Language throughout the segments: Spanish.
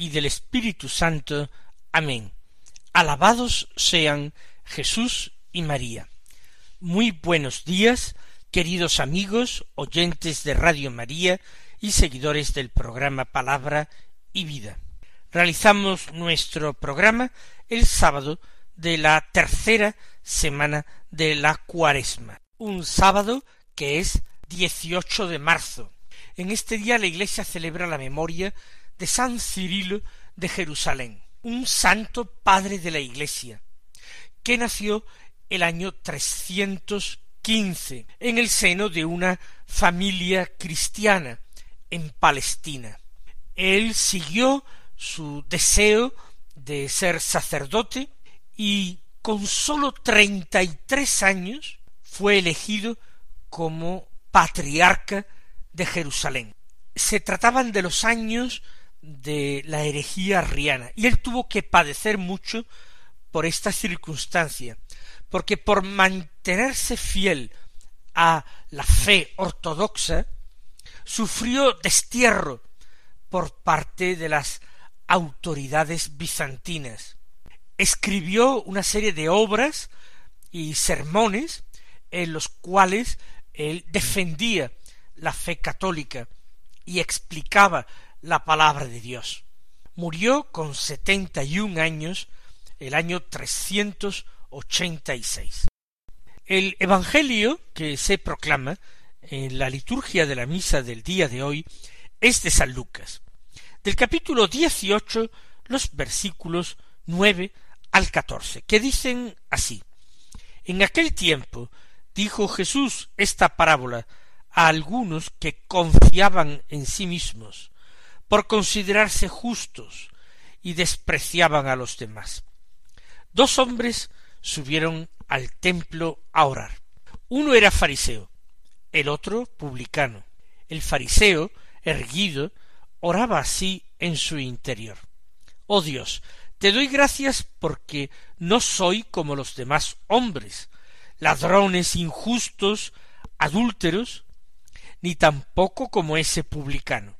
y del Espíritu Santo. Amén. Alabados sean Jesús y María. Muy buenos días, queridos amigos, oyentes de Radio María y seguidores del programa Palabra y Vida. Realizamos nuestro programa el sábado de la tercera semana de la cuaresma, un sábado que es 18 de marzo. En este día la Iglesia celebra la memoria de San Cirilo de Jerusalén, un santo padre de la Iglesia, que nació el año 315 en el seno de una familia cristiana en Palestina. Él siguió su deseo de ser sacerdote y con sólo treinta y tres años fue elegido como patriarca de Jerusalén. Se trataban de los años de la herejía arriana, y él tuvo que padecer mucho por esta circunstancia, porque por mantenerse fiel a la fe ortodoxa, sufrió destierro por parte de las autoridades bizantinas. Escribió una serie de obras y sermones en los cuales él defendía la fe católica y explicaba la palabra de Dios. Murió con setenta y un años el año trescientos ochenta y seis. El Evangelio que se proclama en la liturgia de la misa del día de hoy es de San Lucas, del capítulo dieciocho los versículos nueve al catorce, que dicen así En aquel tiempo dijo Jesús esta parábola a algunos que confiaban en sí mismos por considerarse justos y despreciaban a los demás. Dos hombres subieron al templo a orar. Uno era fariseo, el otro publicano. El fariseo, erguido, oraba así en su interior. Oh Dios, te doy gracias porque no soy como los demás hombres, ladrones injustos, adúlteros, ni tampoco como ese publicano.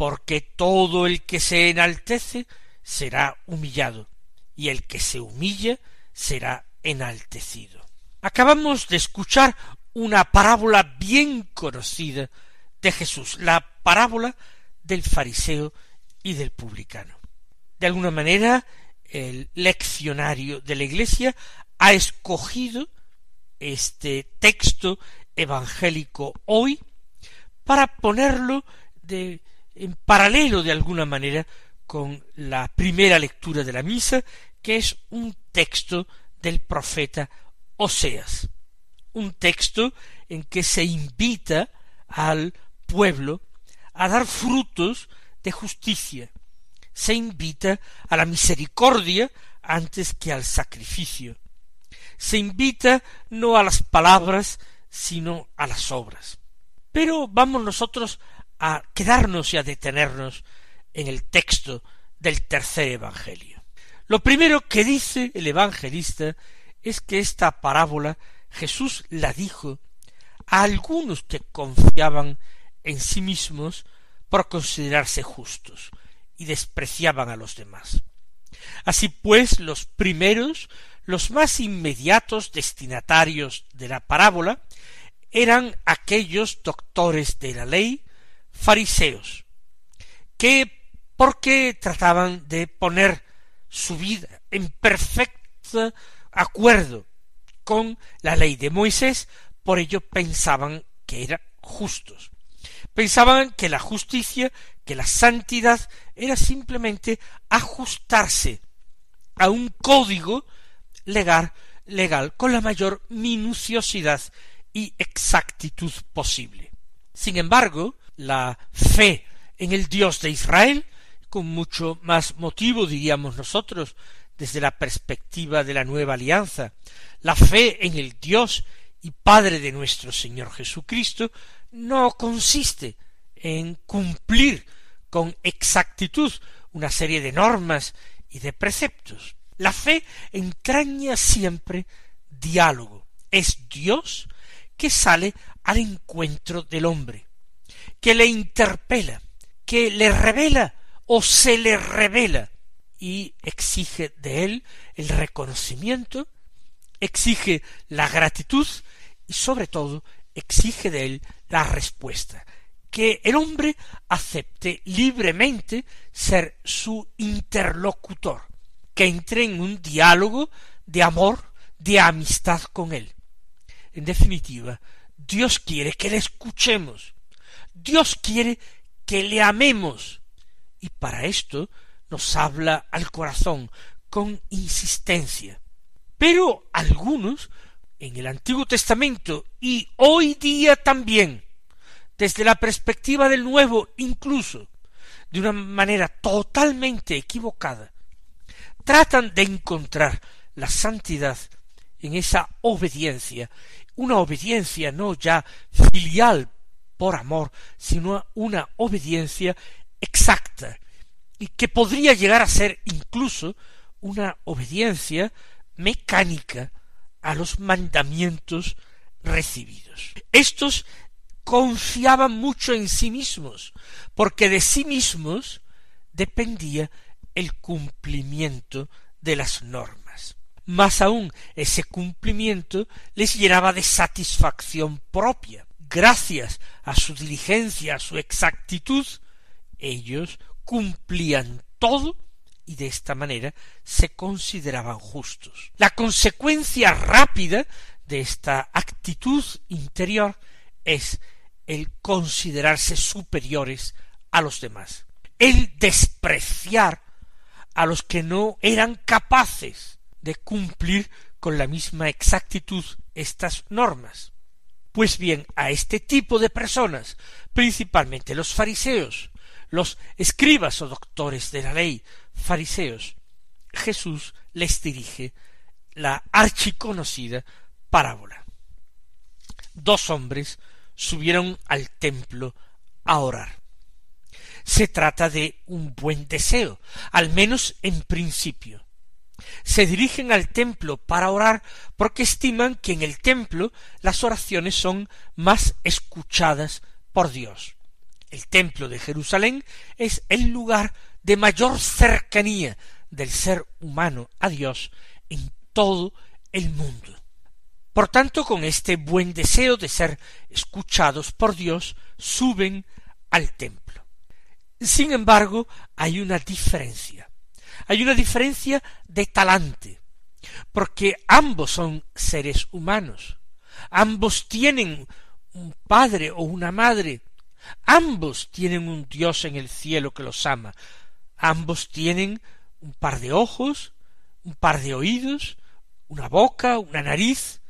porque todo el que se enaltece será humillado, y el que se humilla será enaltecido. Acabamos de escuchar una parábola bien conocida de Jesús, la parábola del fariseo y del publicano. De alguna manera, el leccionario de la Iglesia ha escogido este texto evangélico hoy para ponerlo en paralelo de alguna manera con la primera lectura de la misa, que es un texto del profeta Oseas, un texto en que se invita al pueblo a dar frutos de justicia, se invita a la misericordia antes que al sacrificio, se invita no a las palabras, sino a las obras. Pero vamos nosotros a quedarnos y a detenernos en el texto del tercer Evangelio. Lo primero que dice el evangelista es que esta parábola Jesús la dijo a algunos que confiaban en sí mismos por considerarse justos y despreciaban a los demás. Así pues, los primeros, los más inmediatos destinatarios de la parábola, eran aquellos doctores de la ley fariseos, que porque trataban de poner su vida en perfecta acuerdo con la ley de Moisés, por ello pensaban que eran justos. Pensaban que la justicia, que la santidad era simplemente ajustarse a un código legal, legal con la mayor minuciosidad y exactitud posible. Sin embargo, la fe en el Dios de Israel, con mucho más motivo, diríamos nosotros, desde la perspectiva de la nueva alianza, la fe en el Dios y Padre de nuestro Señor Jesucristo, no consiste en cumplir con exactitud una serie de normas y de preceptos. La fe entraña siempre diálogo. Es Dios que sale al encuentro del hombre, que le interpela, que le revela o se le revela y exige de él el reconocimiento, exige la gratitud y sobre todo exige de él la respuesta, que el hombre acepte libremente ser su interlocutor, que entre en un diálogo de amor, de amistad con él. En definitiva, Dios quiere que le escuchemos, Dios quiere que le amemos, y para esto nos habla al corazón con insistencia. Pero algunos, en el Antiguo Testamento y hoy día también, desde la perspectiva del Nuevo incluso, de una manera totalmente equivocada, tratan de encontrar la santidad en esa obediencia, una obediencia no ya filial por amor, sino una obediencia exacta, y que podría llegar a ser incluso una obediencia mecánica a los mandamientos recibidos. Estos confiaban mucho en sí mismos, porque de sí mismos dependía el cumplimiento de las normas. Más aún ese cumplimiento les llenaba de satisfacción propia. Gracias a su diligencia, a su exactitud, ellos cumplían todo y de esta manera se consideraban justos. La consecuencia rápida de esta actitud interior es el considerarse superiores a los demás, el despreciar a los que no eran capaces de cumplir con la misma exactitud estas normas. Pues bien, a este tipo de personas, principalmente los fariseos, los escribas o doctores de la ley fariseos, Jesús les dirige la archiconocida parábola. Dos hombres subieron al templo a orar. Se trata de un buen deseo, al menos en principio. Se dirigen al templo para orar porque estiman que en el templo las oraciones son más escuchadas por Dios. El templo de Jerusalén es el lugar de mayor cercanía del ser humano a Dios en todo el mundo. Por tanto, con este buen deseo de ser escuchados por Dios, suben al templo. Sin embargo, hay una diferencia. Hay una diferencia de talante, porque ambos son seres humanos. Ambos tienen un padre o una madre. Ambos tienen un Dios en el cielo que los ama. Ambos tienen un par de ojos, un par de oídos, una boca, una nariz,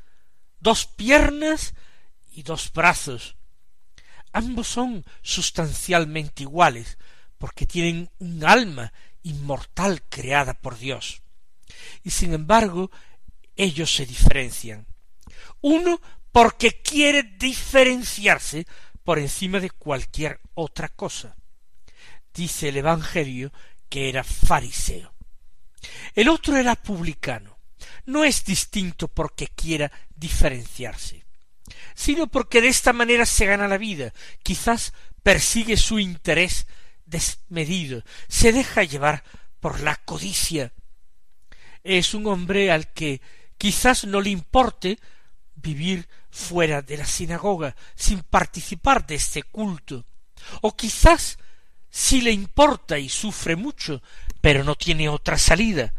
dos piernas y dos brazos. Ambos son sustancialmente iguales, porque tienen un alma inmortal creada por Dios. Y sin embargo, ellos se diferencian. Uno porque quiere diferenciarse por encima de cualquier otra cosa dice el Evangelio que era fariseo. El otro era publicano. No es distinto porque quiera diferenciarse, sino porque de esta manera se gana la vida, quizás persigue su interés desmedido, se deja llevar por la codicia. Es un hombre al que quizás no le importe vivir fuera de la sinagoga, sin participar de este culto, o quizás si le importa y sufre mucho, pero no tiene otra salida,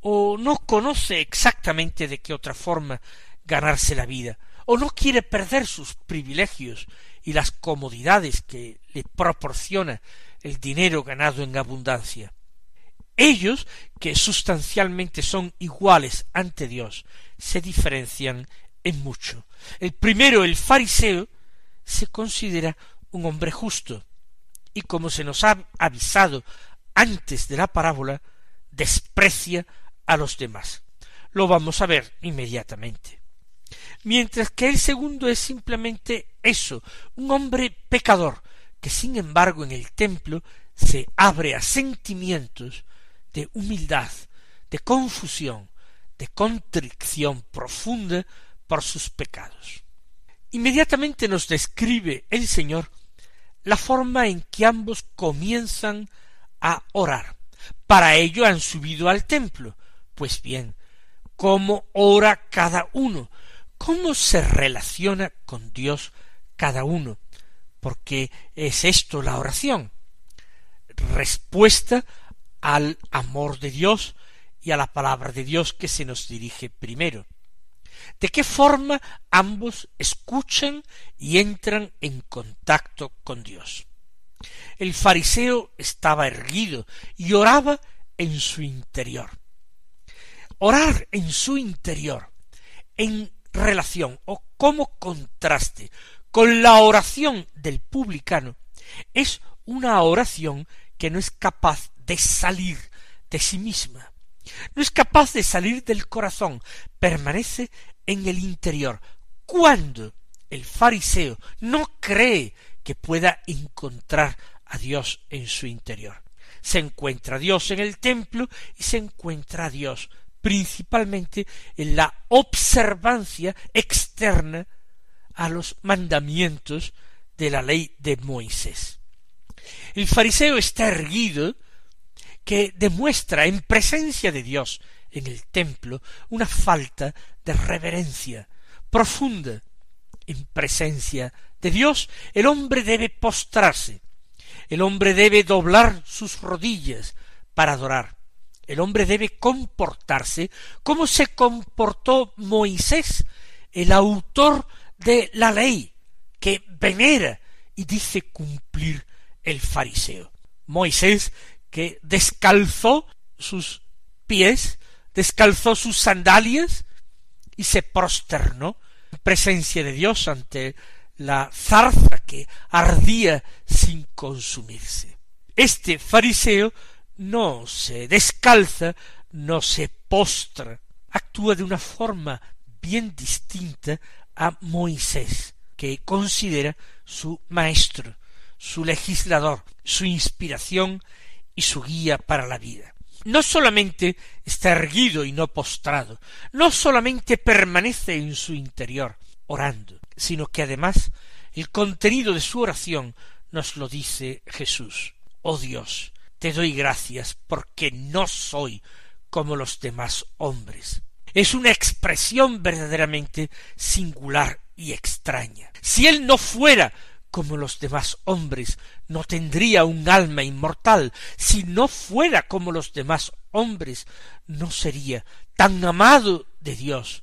o no conoce exactamente de qué otra forma ganarse la vida, o no quiere perder sus privilegios y las comodidades que le proporciona el dinero ganado en abundancia. Ellos, que sustancialmente son iguales ante Dios, se diferencian en mucho. El primero, el fariseo, se considera un hombre justo, y como se nos ha avisado antes de la parábola, desprecia a los demás. Lo vamos a ver inmediatamente. Mientras que el segundo es simplemente eso, un hombre pecador, que sin embargo en el templo se abre a sentimientos de humildad, de confusión, de contrición profunda por sus pecados. Inmediatamente nos describe el Señor la forma en que ambos comienzan a orar. Para ello han subido al templo. Pues bien, ¿cómo ora cada uno? ¿Cómo se relaciona con Dios cada uno? Porque es esto la oración. Respuesta al amor de Dios y a la palabra de Dios que se nos dirige primero. ¿De qué forma ambos escuchan y entran en contacto con Dios? El fariseo estaba erguido y oraba en su interior. Orar en su interior, en relación o como contraste con la oración del publicano, es una oración que no es capaz de salir de sí misma, no es capaz de salir del corazón, permanece en el interior. Cuando el fariseo no cree que pueda encontrar a Dios en su interior. Se encuentra Dios en el templo y se encuentra Dios principalmente en la observancia externa a los mandamientos de la ley de Moisés. El fariseo está erguido que demuestra en presencia de Dios en el templo una falta de reverencia profunda. En presencia de Dios el hombre debe postrarse, el hombre debe doblar sus rodillas para adorar, el hombre debe comportarse como se comportó Moisés, el autor de la ley, que venera y dice cumplir el fariseo. Moisés que descalzó sus pies, descalzó sus sandalias y se prosternó en presencia de Dios ante la zarza que ardía sin consumirse. Este fariseo no se descalza, no se postra, actúa de una forma bien distinta a Moisés, que considera su maestro, su legislador, su inspiración y su guía para la vida. No solamente está erguido y no postrado, no solamente permanece en su interior orando, sino que además el contenido de su oración nos lo dice Jesús. Oh Dios, te doy gracias porque no soy como los demás hombres. Es una expresión verdaderamente singular y extraña. Si él no fuera como los demás hombres, no tendría un alma inmortal. Si no fuera como los demás hombres, no sería tan amado de Dios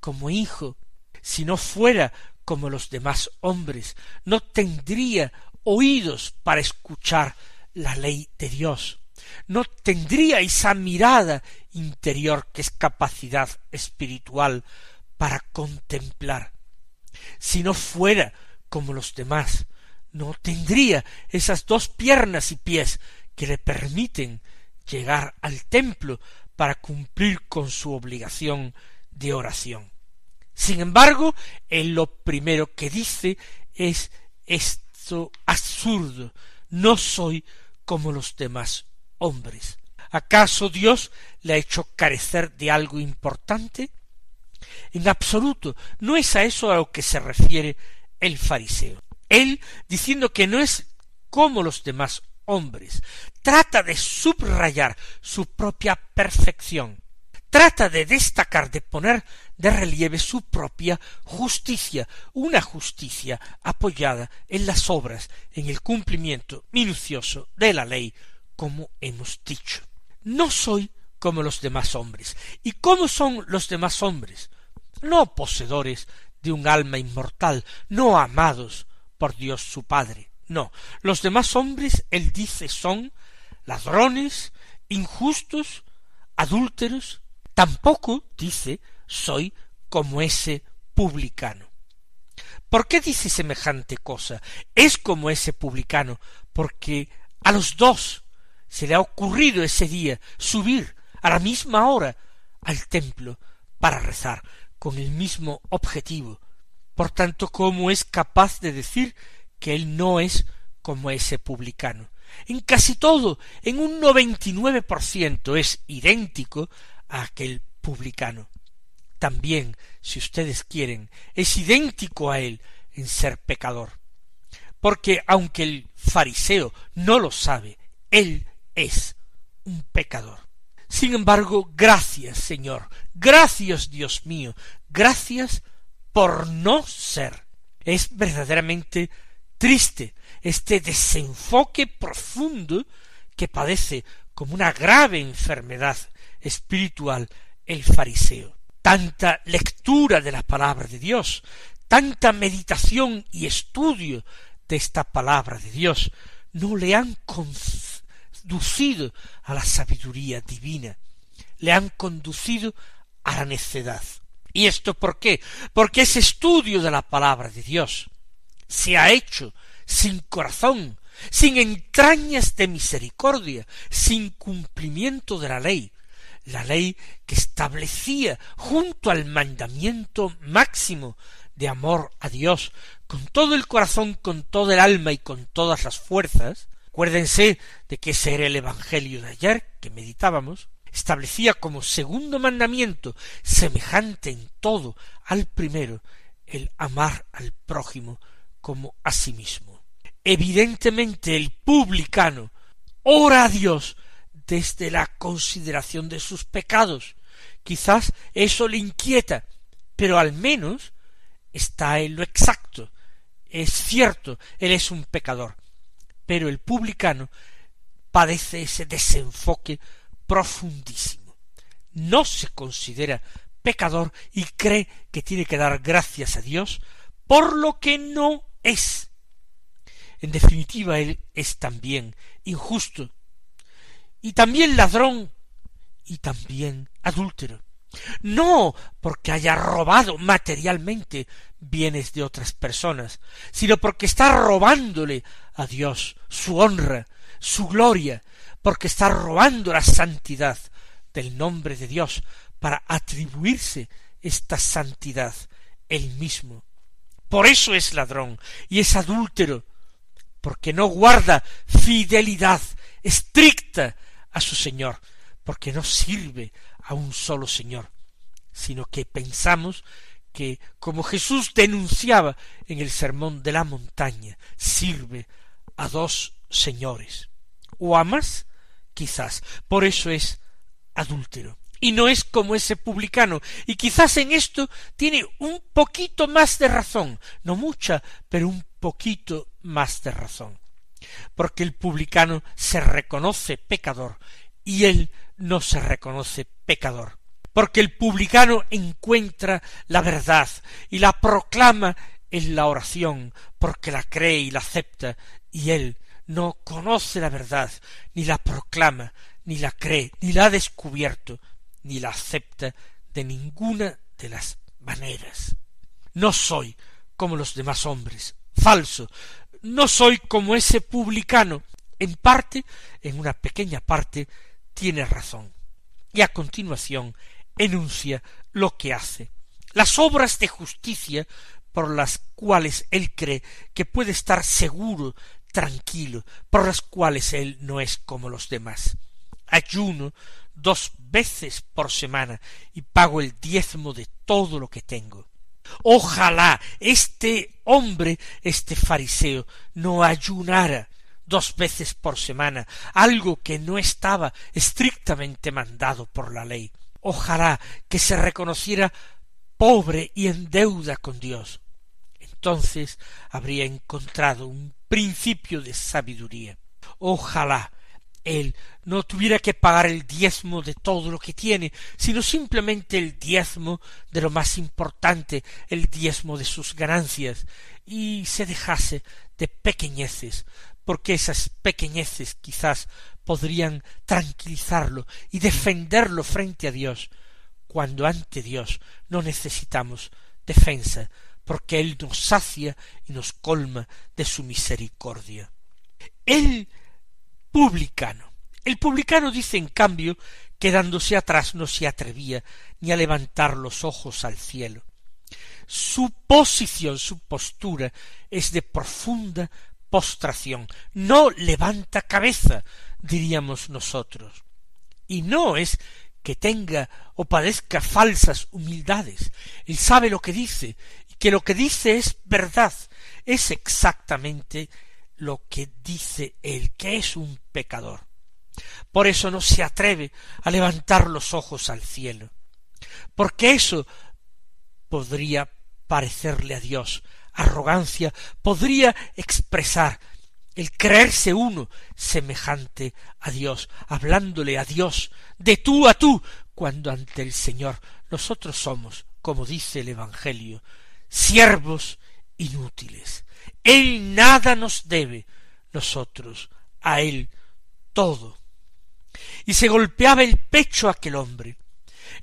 como hijo. Si no fuera como los demás hombres, no tendría oídos para escuchar la ley de Dios. No tendría esa mirada interior que es capacidad espiritual para contemplar. Si no fuera como los demás. No tendría esas dos piernas y pies que le permiten llegar al templo para cumplir con su obligación de oración. Sin embargo, él lo primero que dice es esto absurdo, no soy como los demás hombres. ¿Acaso Dios le ha hecho carecer de algo importante? En absoluto, no es a eso a lo que se refiere el fariseo. Él, diciendo que no es como los demás hombres, trata de subrayar su propia perfección, trata de destacar, de poner de relieve su propia justicia, una justicia apoyada en las obras, en el cumplimiento minucioso de la ley, como hemos dicho. No soy como los demás hombres. ¿Y cómo son los demás hombres? No poseedores de un alma inmortal, no amados por Dios su Padre. No, los demás hombres, él dice, son ladrones, injustos, adúlteros. Tampoco, dice, soy como ese publicano. ¿Por qué dice semejante cosa? Es como ese publicano, porque a los dos se le ha ocurrido ese día subir a la misma hora al templo para rezar con el mismo objetivo. Por tanto, ¿cómo es capaz de decir que él no es como ese publicano? En casi todo, en un noventa y nueve por ciento es idéntico a aquel publicano. También, si ustedes quieren, es idéntico a él en ser pecador. Porque aunque el fariseo no lo sabe, él es un pecador. Sin embargo, gracias, Señor, gracias, Dios mío, gracias por no ser. Es verdaderamente triste este desenfoque profundo que padece como una grave enfermedad espiritual el fariseo. Tanta lectura de la palabra de Dios, tanta meditación y estudio de esta palabra de Dios, no le han conducido a la sabiduría divina, le han conducido a la necedad. ¿Y esto por qué? Porque ese estudio de la palabra de Dios se ha hecho sin corazón, sin entrañas de misericordia, sin cumplimiento de la ley, la ley que establecía junto al mandamiento máximo de amor a Dios con todo el corazón, con todo el alma y con todas las fuerzas, acuérdense de que ese era el Evangelio de ayer que meditábamos, establecía como segundo mandamiento, semejante en todo al primero, el amar al prójimo como a sí mismo. Evidentemente el publicano ora a Dios desde la consideración de sus pecados. Quizás eso le inquieta, pero al menos está en lo exacto. Es cierto, él es un pecador, pero el publicano padece ese desenfoque profundísimo. No se considera pecador y cree que tiene que dar gracias a Dios por lo que no es. En definitiva, él es también injusto, y también ladrón, y también adúltero. No porque haya robado materialmente bienes de otras personas, sino porque está robándole a Dios su honra, su gloria, porque está robando la santidad del nombre de Dios para atribuirse esta santidad él mismo. Por eso es ladrón y es adúltero, porque no guarda fidelidad estricta a su Señor, porque no sirve a un solo Señor, sino que pensamos que, como Jesús denunciaba en el sermón de la montaña, sirve a dos señores, o a más quizás. Por eso es adúltero. Y no es como ese publicano. Y quizás en esto tiene un poquito más de razón. No mucha, pero un poquito más de razón. Porque el publicano se reconoce pecador y él no se reconoce pecador. Porque el publicano encuentra la verdad y la proclama en la oración, porque la cree y la acepta, y él no conoce la verdad, ni la proclama, ni la cree, ni la ha descubierto, ni la acepta de ninguna de las maneras. No soy como los demás hombres, falso, no soy como ese publicano. En parte, en una pequeña parte, tiene razón. Y a continuación enuncia lo que hace. Las obras de justicia por las cuales él cree que puede estar seguro tranquilo, por las cuales él no es como los demás. Ayuno dos veces por semana y pago el diezmo de todo lo que tengo. Ojalá este hombre, este fariseo, no ayunara dos veces por semana, algo que no estaba estrictamente mandado por la ley. Ojalá que se reconociera pobre y en deuda con Dios. Entonces habría encontrado un principio de sabiduría. Ojalá él no tuviera que pagar el diezmo de todo lo que tiene, sino simplemente el diezmo de lo más importante, el diezmo de sus ganancias, y se dejase de pequeñeces, porque esas pequeñeces quizás podrían tranquilizarlo y defenderlo frente a Dios, cuando ante Dios no necesitamos defensa, porque Él nos sacia y nos colma de su misericordia. El publicano. El publicano dice en cambio quedándose atrás no se atrevía ni a levantar los ojos al cielo. Su posición, su postura es de profunda postración. No levanta cabeza, diríamos nosotros. Y no es que tenga o padezca falsas humildades. Él sabe lo que dice, que lo que dice es verdad, es exactamente lo que dice él, que es un pecador. Por eso no se atreve a levantar los ojos al cielo, porque eso podría parecerle a Dios arrogancia, podría expresar el creerse uno semejante a Dios, hablándole a Dios de tú a tú, cuando ante el Señor nosotros somos, como dice el Evangelio, siervos inútiles. Él nada nos debe, nosotros a Él todo. Y se golpeaba el pecho aquel hombre,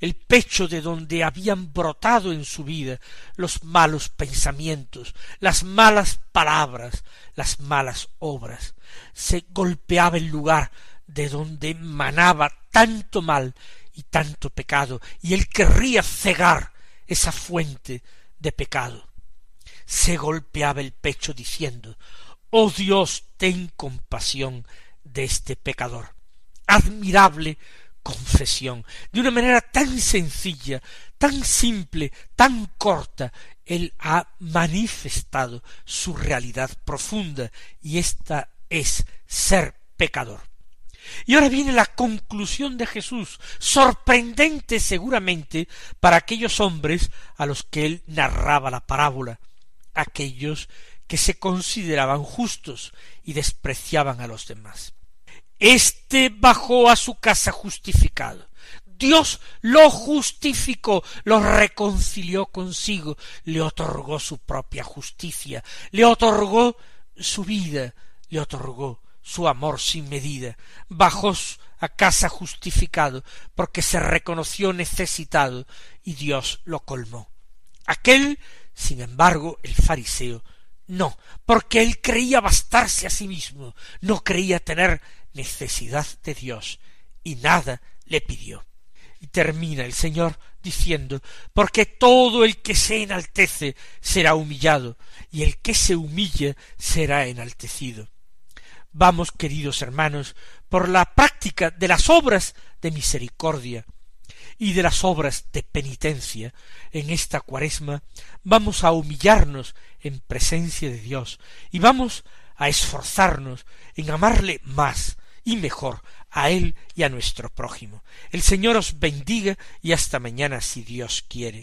el pecho de donde habían brotado en su vida los malos pensamientos, las malas palabras, las malas obras. Se golpeaba el lugar de donde manaba tanto mal y tanto pecado, y él querría cegar esa fuente de pecado. Se golpeaba el pecho diciendo Oh Dios, ten compasión de este pecador. Admirable confesión. De una manera tan sencilla, tan simple, tan corta, él ha manifestado su realidad profunda, y esta es ser pecador. Y ahora viene la conclusión de Jesús, sorprendente seguramente para aquellos hombres a los que él narraba la parábola, aquellos que se consideraban justos y despreciaban a los demás. Este bajó a su casa justificado. Dios lo justificó, lo reconcilió consigo, le otorgó su propia justicia, le otorgó su vida, le otorgó su amor sin medida, bajó a casa justificado, porque se reconoció necesitado y Dios lo colmó. Aquel, sin embargo, el fariseo, no, porque él creía bastarse a sí mismo, no creía tener necesidad de Dios, y nada le pidió. Y termina el Señor diciendo, porque todo el que se enaltece será humillado, y el que se humilla será enaltecido. Vamos, queridos hermanos, por la práctica de las obras de misericordia y de las obras de penitencia en esta cuaresma, vamos a humillarnos en presencia de Dios y vamos a esforzarnos en amarle más y mejor a Él y a nuestro prójimo. El Señor os bendiga y hasta mañana si Dios quiere.